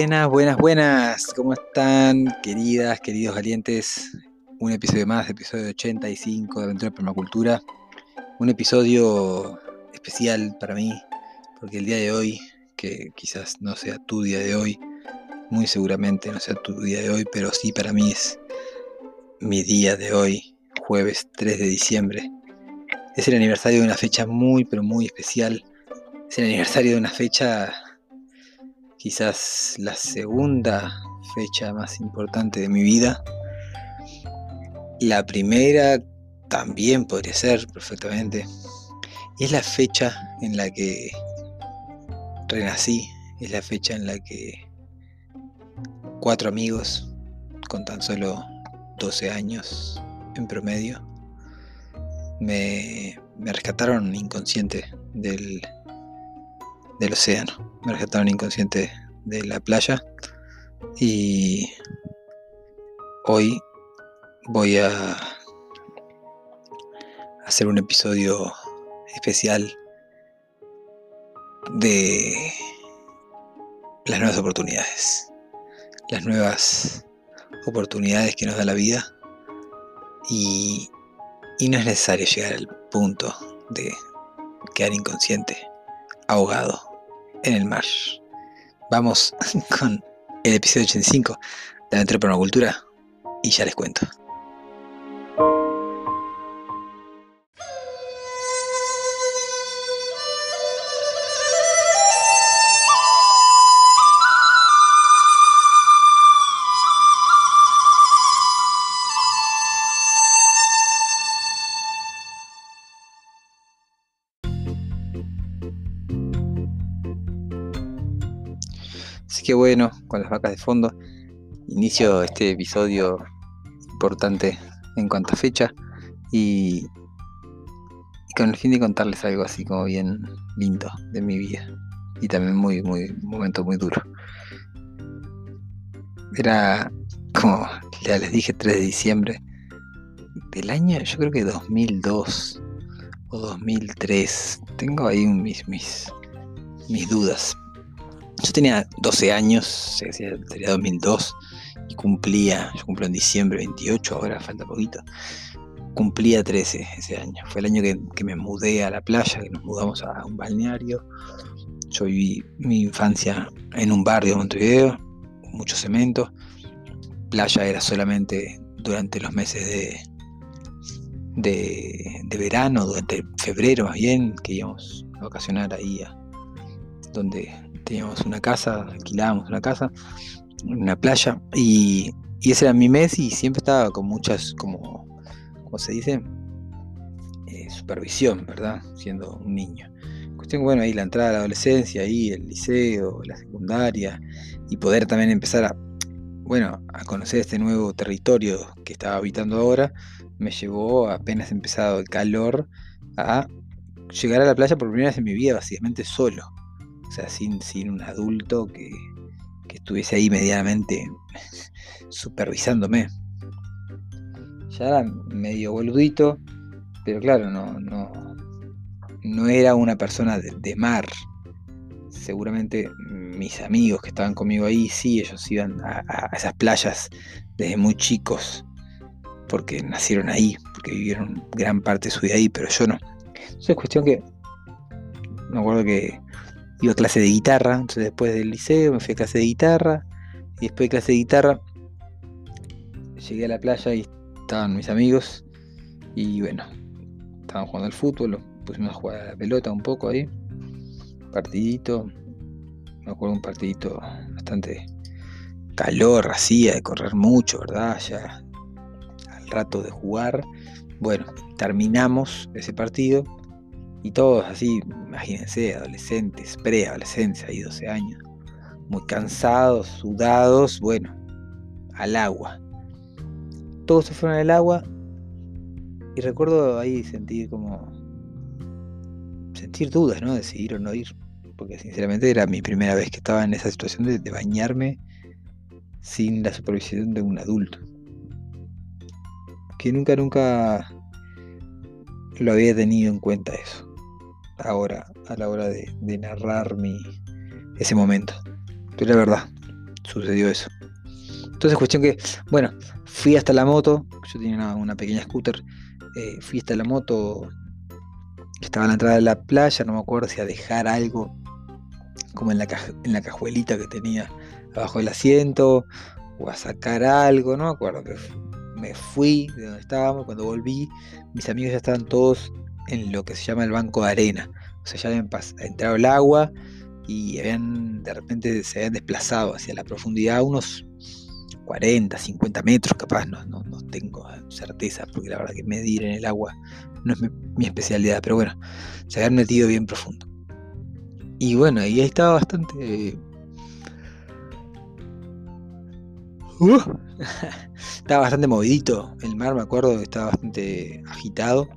Buenas, buenas, buenas. ¿Cómo están, queridas, queridos valientes? Un episodio más, episodio 85 de Aventura Permacultura. Un episodio especial para mí, porque el día de hoy, que quizás no sea tu día de hoy, muy seguramente no sea tu día de hoy, pero sí para mí es mi día de hoy, jueves 3 de diciembre. Es el aniversario de una fecha muy, pero muy especial. Es el aniversario de una fecha quizás la segunda fecha más importante de mi vida. La primera también podría ser perfectamente. Es la fecha en la que renací, es la fecha en la que cuatro amigos con tan solo 12 años en promedio me, me rescataron inconsciente del, del océano. Me rescataron inconsciente de la playa. Y hoy voy a hacer un episodio especial de las nuevas oportunidades. Las nuevas oportunidades que nos da la vida. Y, y no es necesario llegar al punto de quedar inconsciente, ahogado en el mar. Vamos con el episodio 85 de la Entrepreneur y ya les cuento. Con las vacas de fondo, inicio este episodio importante en cuanto a fecha y, con el fin de contarles algo así como bien lindo de mi vida y también muy, muy, momento muy duro. Era como ya les dije, 3 de diciembre del año, yo creo que 2002 o 2003. Tengo ahí mis, mis, mis dudas, yo tenía 12 años, sería 2002, y cumplía, yo cumplo en diciembre 28, ahora falta poquito, cumplía 13 ese año. Fue el año que, me mudé a la playa, que nos mudamos a un balneario. Yo viví mi infancia en un barrio de Montevideo, con mucho cemento. Playa era solamente durante los meses de, de, de verano, durante febrero más bien, que íbamos a vacacionar ahí a, donde teníamos una casa, alquilábamos una casa, una playa, y, ese era mi mes y siempre estaba con muchas, como, ¿cómo se dice? Eh, supervisión, ¿verdad? Siendo un niño. Cuestión, bueno, ahí la entrada a la adolescencia, ahí el liceo, la secundaria, y poder también empezar a, bueno, a conocer este nuevo territorio que estaba habitando ahora, me llevó, apenas empezado el calor, a llegar a la playa por primera vez en mi vida, básicamente solo o sea, sin, sin un adulto que, estuviese ahí medianamente supervisándome. Ya era medio boludito, pero claro, no, no, no era una persona de, mar. Seguramente mis amigos que estaban conmigo ahí, sí, ellos iban a, a, esas playas desde muy chicos, porque nacieron ahí, porque vivieron gran parte de su vida ahí, pero yo no. Entonces es cuestión que me acuerdo que iba a clase de guitarra, entonces después del liceo me fui a clase de guitarra, y después de clase de guitarra llegué a la playa y estaban mis amigos, y bueno, estaban jugando al fútbol, pusimos a jugar a la pelota un poco ahí, partidito, me acuerdo un partidito bastante calor, hacía de correr mucho, ¿verdad? Ya al rato de jugar, bueno, terminamos ese partido y todos así, imagínense, adolescentes, preadolescentes, ahí 12 años, muy cansados, sudados, bueno, al agua. Todos se fueron al agua y recuerdo ahí sentir como sentir dudas, ¿no? De si ir o no ir. Porque sinceramente era mi primera vez que estaba en esa situación de bañarme sin la supervisión de un adulto. Que nunca, nunca lo había tenido en cuenta eso ahora a la hora de, narrar mi, ese momento. Pero la verdad, sucedió eso. Entonces, cuestión que, bueno, fui hasta la moto, yo tenía una, pequeña scooter, eh, fui hasta la moto, estaba a la entrada de la playa, no me acuerdo si a dejar algo como en la, en la cajuelita que tenía abajo del asiento, o a sacar algo, no me acuerdo, pero me fui de donde estábamos, cuando volví, mis amigos ya estaban todos en lo que se llama el banco de arena. O sea, ya habían entrado el agua y habían, de repente se habían desplazado hacia la profundidad unos 40, 50 metros, capaz, no, no, tengo certeza, porque la verdad que medir en el agua no es mi, especialidad, pero bueno, se habían metido bien profundo. Y bueno, y ahí estaba bastante... Uh, estaba bastante movidito el mar, me acuerdo, estaba bastante agitado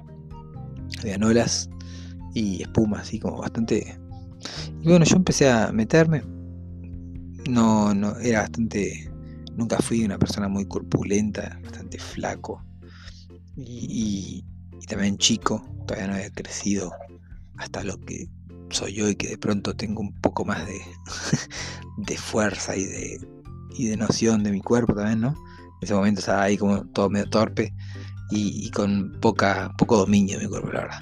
habían olas y espuma, así como bastante. Y bueno, yo empecé a meterme. No, no, era bastante. Nunca fui una persona muy corpulenta, bastante flaco. Y, también chico, todavía no había crecido hasta lo que soy yo y que de pronto tengo un poco más de, de fuerza y de, y de noción de mi cuerpo también, ¿no? En ese momento estaba ahí como todo medio torpe y, con poca, poco dominio de mi cuerpo, la verdad.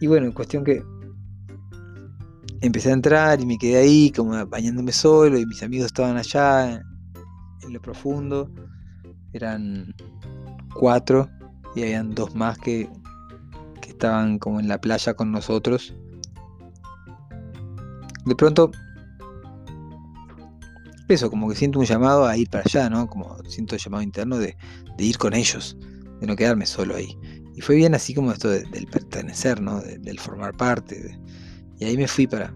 Y bueno, en cuestión que empecé a entrar y me quedé ahí como bañándome solo y mis amigos estaban allá en, lo profundo. Eran cuatro y habían dos más que, que estaban como en la playa con nosotros. De pronto, eso, como que siento un llamado a ir para allá, ¿no? Como siento el llamado interno de, de ir con ellos de no quedarme solo ahí. Y fue bien así como esto del pertenecer, ¿no? del formar parte. y ahí me fui para.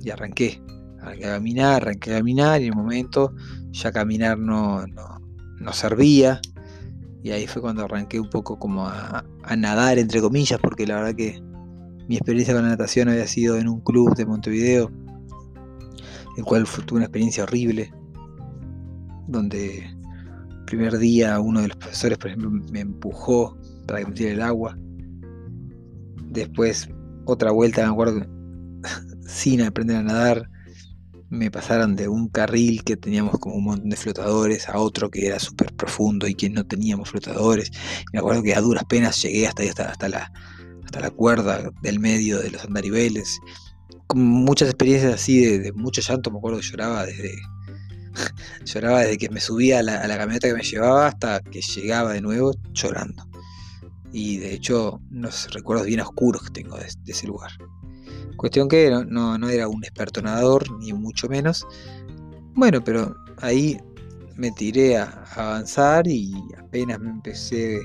Y arranqué. Arranqué a caminar, arranqué a caminar y en un momento ya caminar no, no, servía. Y ahí fue cuando arranqué un poco como a, a, nadar, entre comillas, porque la verdad que mi experiencia con la natación había sido en un club de Montevideo, el cual tuve una experiencia horrible, donde primer día uno de los profesores, por ejemplo, me empujó para que me tire el agua. Después, otra vuelta, me acuerdo, sin aprender a nadar, me pasaron de un carril que teníamos como un montón de flotadores a otro que era súper profundo y que no teníamos flotadores. me acuerdo que a duras penas llegué hasta, hasta, hasta, la, hasta la cuerda del medio de los andariveles. Con muchas experiencias así de, de mucho llanto, me acuerdo que lloraba desde, Lloraba desde que me subía a la, camioneta que me llevaba hasta que llegaba de nuevo llorando. Y de hecho, unos recuerdos bien oscuros que tengo de, ese lugar. Cuestión que no, no, era un experto nadador, ni mucho menos. Bueno, pero ahí me tiré a avanzar y apenas me empecé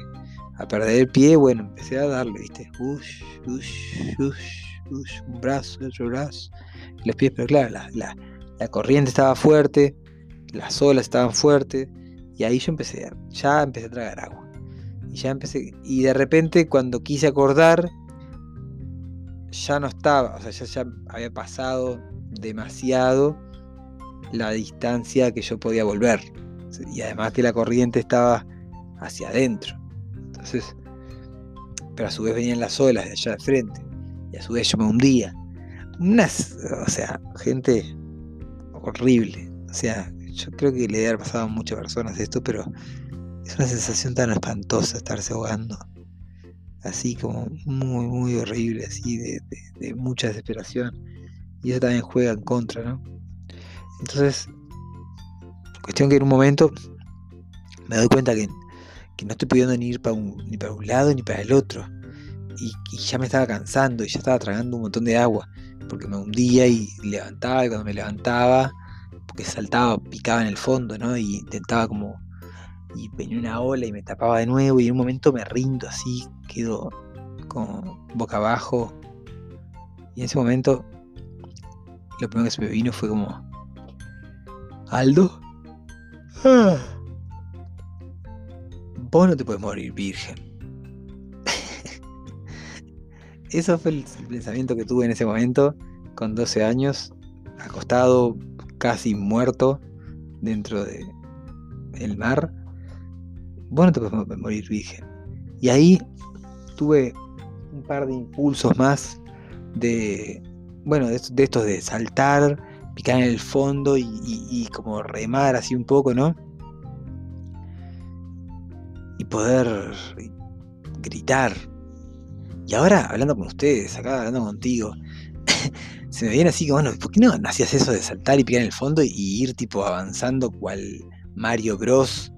a perder el pie, bueno, empecé a darle, ¿viste? Ush, ush, ush, ush, un brazo, otro brazo, los pies, pero claro, la, la corriente estaba fuerte, las olas estaban fuertes y ahí yo empecé, ya empecé a tragar agua. Y ya empecé, y de repente cuando quise acordar, ya no estaba, o sea, ya, ya había pasado demasiado la distancia que yo podía volver. Y además que la corriente estaba hacia adentro. Entonces, pero a su vez venían las olas de allá de frente. Y a su vez yo me hundía. Unas, o sea, gente horrible. O sea, yo creo que le ha pasado a muchas personas esto, pero es una sensación tan espantosa estarse ahogando. Así como muy, muy horrible, así de, mucha desesperación. Y eso también juega en contra, ¿no? Entonces, cuestión que en un momento me doy cuenta que, no estoy pudiendo ni ir para un, ni para un lado ni para el otro. Y, ya me estaba cansando y ya estaba tragando un montón de agua. Porque me hundía y levantaba y cuando me levantaba, porque saltaba, picaba en el fondo, ¿no? Y intentaba como... Y venía una ola y me tapaba de nuevo y en un momento me rindo así, quedo como boca abajo. Y en ese momento lo primero que se me vino fue como... Aldo. Ah. Vos no te puedes morir virgen. Eso fue el pensamiento que tuve en ese momento, con 12 años, acostado, casi muerto, dentro de el mar. Vos no te puedes morir virgen. Y ahí tuve un par de impulsos más de, bueno, de, estos de saltar, picar en el fondo y, como remar así un poco, ¿no? Y poder gritar. Y ahora, hablando con ustedes, acá hablando contigo, se me viene así que, bueno, ¿por qué no, hacías eso de saltar y picar en el fondo y, ir tipo avanzando cual Mario Bros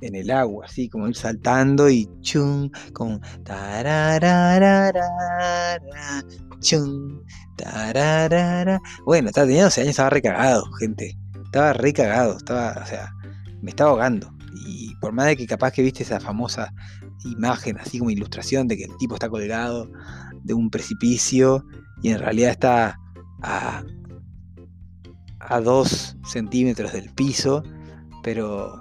en el agua, así como ir saltando y chum, como chum, bueno, estaba teniendo 12 años, estaba recagado, gente. Estaba recagado, estaba, o sea, me estaba ahogando. Y por más de que capaz que viste esa famosa imagen, así como ilustración de que el tipo está colgado de un precipicio y en realidad está a, a dos centímetros del piso, pero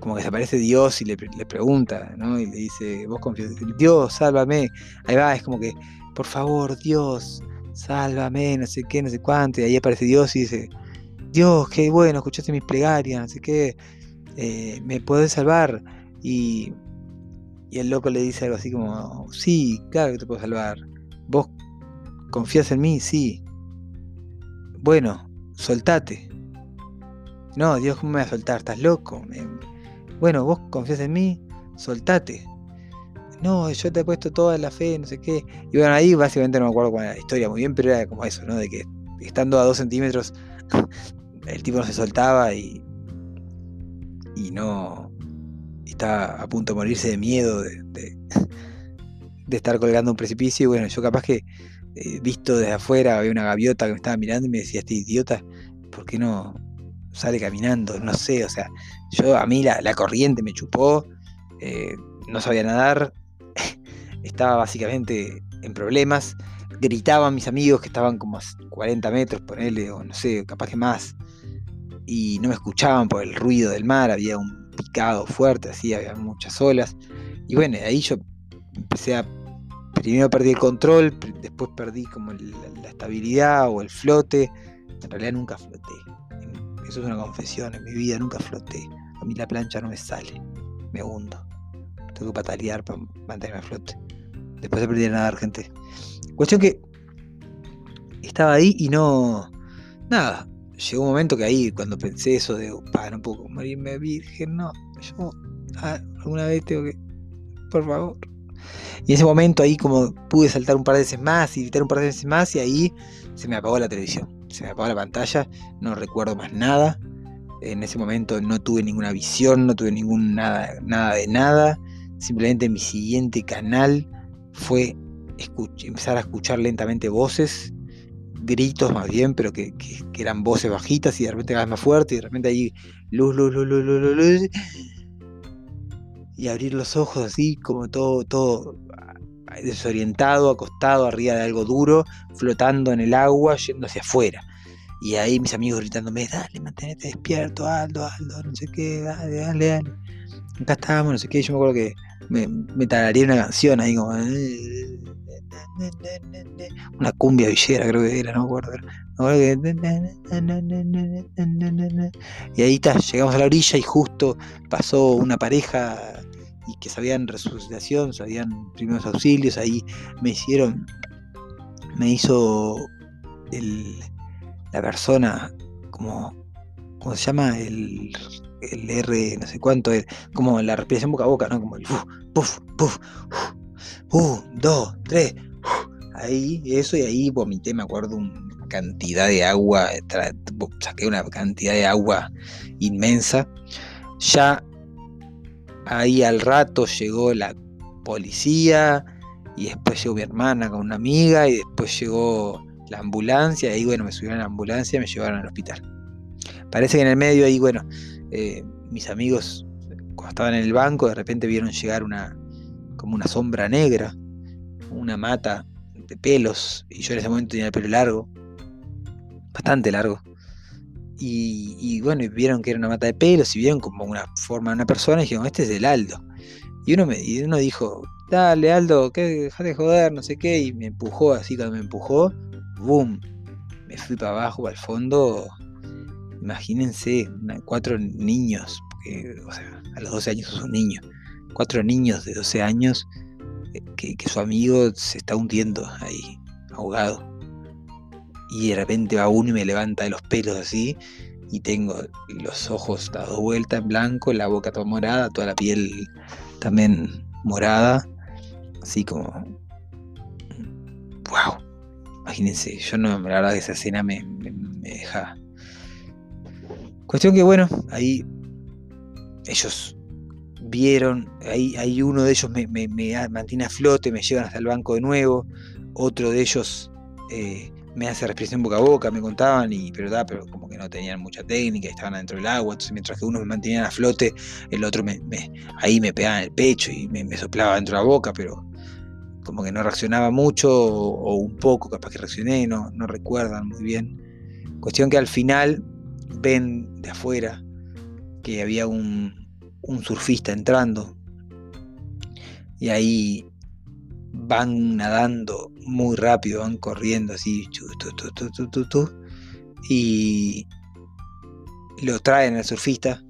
como que se aparece Dios y le, pregunta, ¿no? Y le dice, vos confías, Dios, sálvame. Ahí va, es como que, por favor, Dios, sálvame, no sé qué, no sé cuánto. Y ahí aparece Dios y dice, Dios, qué bueno, escuchaste mis plegarias, no sé qué, eh, me podés salvar. Y, y el loco le dice algo así como, sí, claro que te puedo salvar. ¿Vos confías en mí? Sí. Bueno, soltate. No, Dios, ¿cómo me vas a soltar? ¿Estás loco? Bueno, vos confías en mí, soltate no, yo te he puesto toda la fe, no sé qué. Y bueno, ahí básicamente no me acuerdo cuál era la historia muy bien, pero era como eso, ¿no? De que estando a dos centímetros, el tipo no se soltaba y, y no. Estaba a punto de morirse de miedo de, de, estar colgando un precipicio. Y bueno, yo capaz que, eh, visto desde afuera, había una gaviota que me estaba mirando y me decía, este idiota, ¿por qué no sale caminando? No sé, o sea, yo a mí la, corriente me chupó. Eh, no sabía nadar, estaba básicamente en problemas. Gritaban mis amigos que estaban como a 40 metros, por él, o no sé, capaz que más. Y no me escuchaban por el ruido del mar, había un picado fuerte, así, había muchas olas. Y bueno, ahí yo empecé a. Primero perdí el control, después perdí como la, estabilidad o el flote. En realidad nunca floté. Eso es una confesión, en mi vida nunca floté. A mí la plancha no me sale, me hundo. Tengo que patalear para mantenerme a flote. Después aprendí a nadar, gente. Cuestión que estaba ahí y no. Nada. Llegó un momento que ahí, cuando pensé eso de, pa, no puedo morirme virgen, no. Yo ah, alguna vez tengo que. Por favor. Y en ese momento ahí, como pude saltar un par de veces más y gritar un par de veces más, y ahí se me apagó la televisión. Se me apagó la pantalla, no recuerdo más nada. En ese momento no tuve ninguna visión, no tuve ningún nada, nada de nada. Simplemente mi siguiente canal fue empezar a escuchar lentamente voces, gritos más bien, pero que, eran voces bajitas y de repente cada vez más fuerte y de repente ahí luz, luz, luz, luz, luz, luz, y abrir los ojos así como todo, todo desorientado, acostado arriba de algo duro, flotando en el agua, yendo hacia afuera. Y ahí mis amigos gritándome, dale, manténete despierto, Aldo, Aldo, no sé qué, dale, dale, dale. Acá estamos, no sé qué, yo me acuerdo que me, me tararía una canción ahí como. Una cumbia villera, creo que era, no me acuerdo. Y ahí está, llegamos a la orilla y justo pasó una pareja que sabían resucitación, sabían primeros auxilios, ahí me hicieron, me hizo el, la persona como, ¿cómo se llama? El el R, no sé cuánto, es como la respiración boca a boca, ¿no? Como el puf, puf, un, dos, tres, ahí, eso, y ahí vomité, me acuerdo, un cantidad de agua, saqué una cantidad de agua inmensa. Ya ahí al rato llegó la policía y después llegó mi hermana con una amiga y después llegó la ambulancia y bueno, me subieron a la ambulancia y me llevaron al hospital. Parece que en el medio ahí, bueno, eh, mis amigos cuando estaban en el banco de repente vieron llegar una como una sombra negra, una mata de pelos y yo en ese momento tenía el pelo largo, bastante largo. Y, bueno, vieron que era una mata de pelos y vieron como una forma de una persona y dijeron, este es el Aldo. Y uno, me, y uno dijo, dale Aldo, que dejate de joder, no sé qué, y me empujó así cuando me empujó, boom, me fui para abajo, para el fondo. Imagínense, cuatro niños, porque, a los 12 años sos un niño, cuatro niños de 12 años eh, que, que su amigo se está hundiendo ahí, ahogado. Y de repente va uno y me levanta de los pelos así, y tengo los ojos dados vuelta en blanco, la boca toda morada, toda la piel también morada, así como. ¡Wow! Imagínense, yo no, la verdad que esa escena me, deja. Cuestión que bueno, ahí ellos vieron, ahí, uno de ellos me, mantiene a flote, me llevan hasta el banco de nuevo, otro de ellos eh, me hace respiración boca a boca, me contaban, y, pero, da, pero como que no tenían mucha técnica, estaban adentro del agua, entonces mientras que uno me mantenía a flote, el otro me, ahí me pegaba en el pecho y me, soplaba dentro de la boca, pero como que no reaccionaba mucho o, un poco, capaz que reaccioné, no, no recuerdan muy bien. Cuestión que al final ven de afuera que había un, un surfista entrando y ahí van nadando muy rápido, van corriendo así, y lo traen al surfista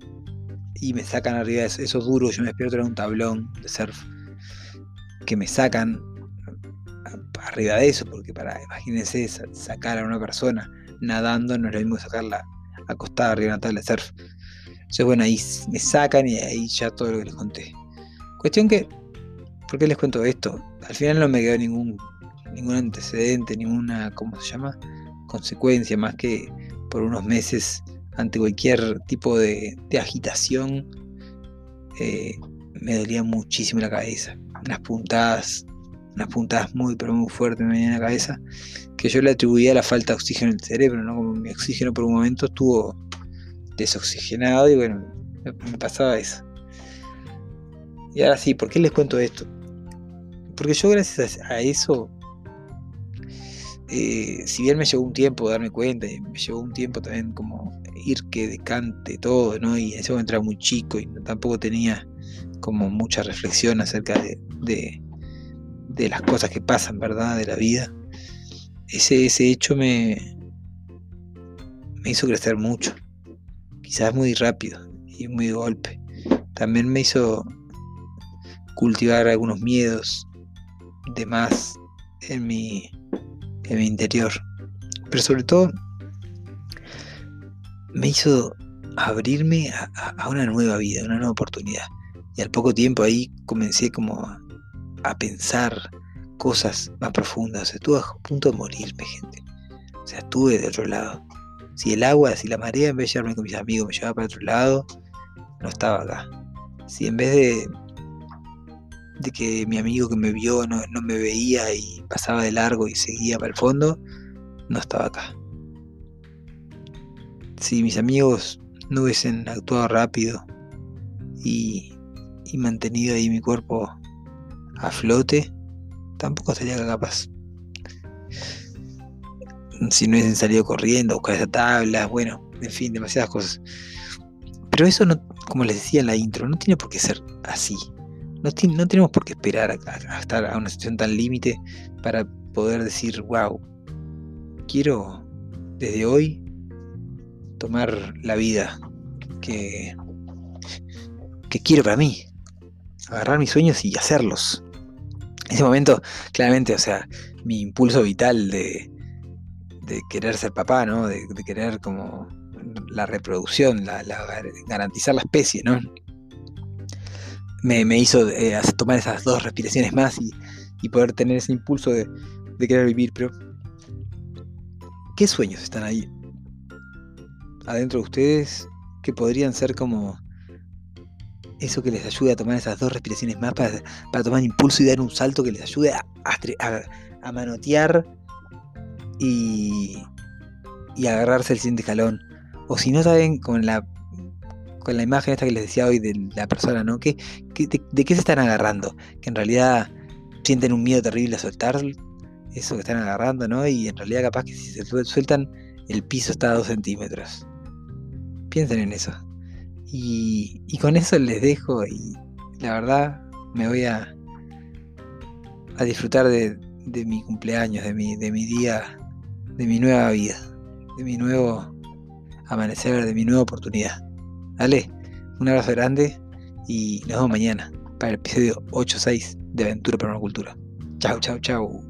y me sacan arriba de esos duros, yo me espero traer un tablón de surf que me sacan arriba de eso, porque para, imagínense, sacar a una persona nadando no es lo mismo sacarla acostada arriba de una tabla de surf. Entonces, bueno, ahí me sacan y ahí ya todo lo que les conté. Cuestión que, ¿por qué les cuento esto? Al final no me quedó ningún, ningún antecedente, ninguna, ¿cómo se llama? Consecuencia, más que por unos meses ante cualquier tipo de, agitación, eh, me dolía muchísimo la cabeza. Unas puntadas, unas puntadas muy, pero muy fuertes me venían en la cabeza, que yo le atribuía a la falta de oxígeno en el cerebro, ¿no? Como mi oxígeno por un momento estuvo desoxigenado y bueno, me pasaba eso. Y ahora sí, ¿por qué les cuento esto? Porque yo gracias a eso, eh, si bien me llevó un tiempo darme cuenta, y me llevó un tiempo también como ir que decante todo, ¿no? Y en ese momento era muy chico y tampoco tenía como mucha reflexión acerca de, de, las cosas que pasan, ¿verdad? De la vida. Ese, ese hecho me, me hizo crecer mucho quizás muy rápido y muy de golpe. También me hizo cultivar algunos miedos de más en mi, en mi interior. Pero sobre todo me hizo abrirme a, una nueva vida, una nueva oportunidad. Y al poco tiempo ahí comencé como a, pensar cosas más profundas. estuve a punto de morirme, gente. O sea, estuve de otro lado. Si el agua, si la marea en vez de llevarme con mis amigos me llevaba para otro lado, no estaba acá. Si en vez de, de que mi amigo que me vio no, me veía y pasaba de largo y seguía para el fondo, no estaba acá. Si mis amigos no hubiesen actuado rápido y, mantenido ahí mi cuerpo a flote, tampoco estaría capaz si no hubiesen salido corriendo, buscar esas tablas, bueno, en fin, demasiadas cosas. Pero eso no, como les decía en la intro, no tiene por qué ser así. No, no tenemos por qué esperar a, estar a una situación tan límite para poder decir, wow, quiero desde hoy tomar la vida que, que quiero para mí. Agarrar mis sueños y hacerlos. En ese momento, claramente, o sea, mi impulso vital de, de querer ser papá, ¿no? De, querer como la reproducción, la, garantizar la especie, ¿no? Me, hizo eh, tomar esas dos respiraciones más y, poder tener ese impulso de, querer vivir, pero ¿Qué sueños están ahí adentro de ustedes que podrían ser como eso que les ayude a tomar esas dos respiraciones más para, tomar impulso y dar un salto que les ayude a, a, manotear y, y agarrarse el siguiente escalón? O si no saben, con la con la imagen esta que les decía hoy de la persona, ¿no? ¿Qué, de, qué se están agarrando? Que en realidad sienten un miedo terrible a soltar eso que están agarrando, ¿no? Y en realidad capaz que si se sueltan, el piso está a dos centímetros. Piensen en eso. Y, y con eso les dejo y la verdad me voy a, a disfrutar de, de mi cumpleaños, de mi, de mi día, de mi nueva vida, de mi nuevo amanecer, de mi nueva oportunidad. Dale, un abrazo grande y nos vemos mañana para el episodio 8-6 de Aventura para una Cultura. Chau, chau, chau.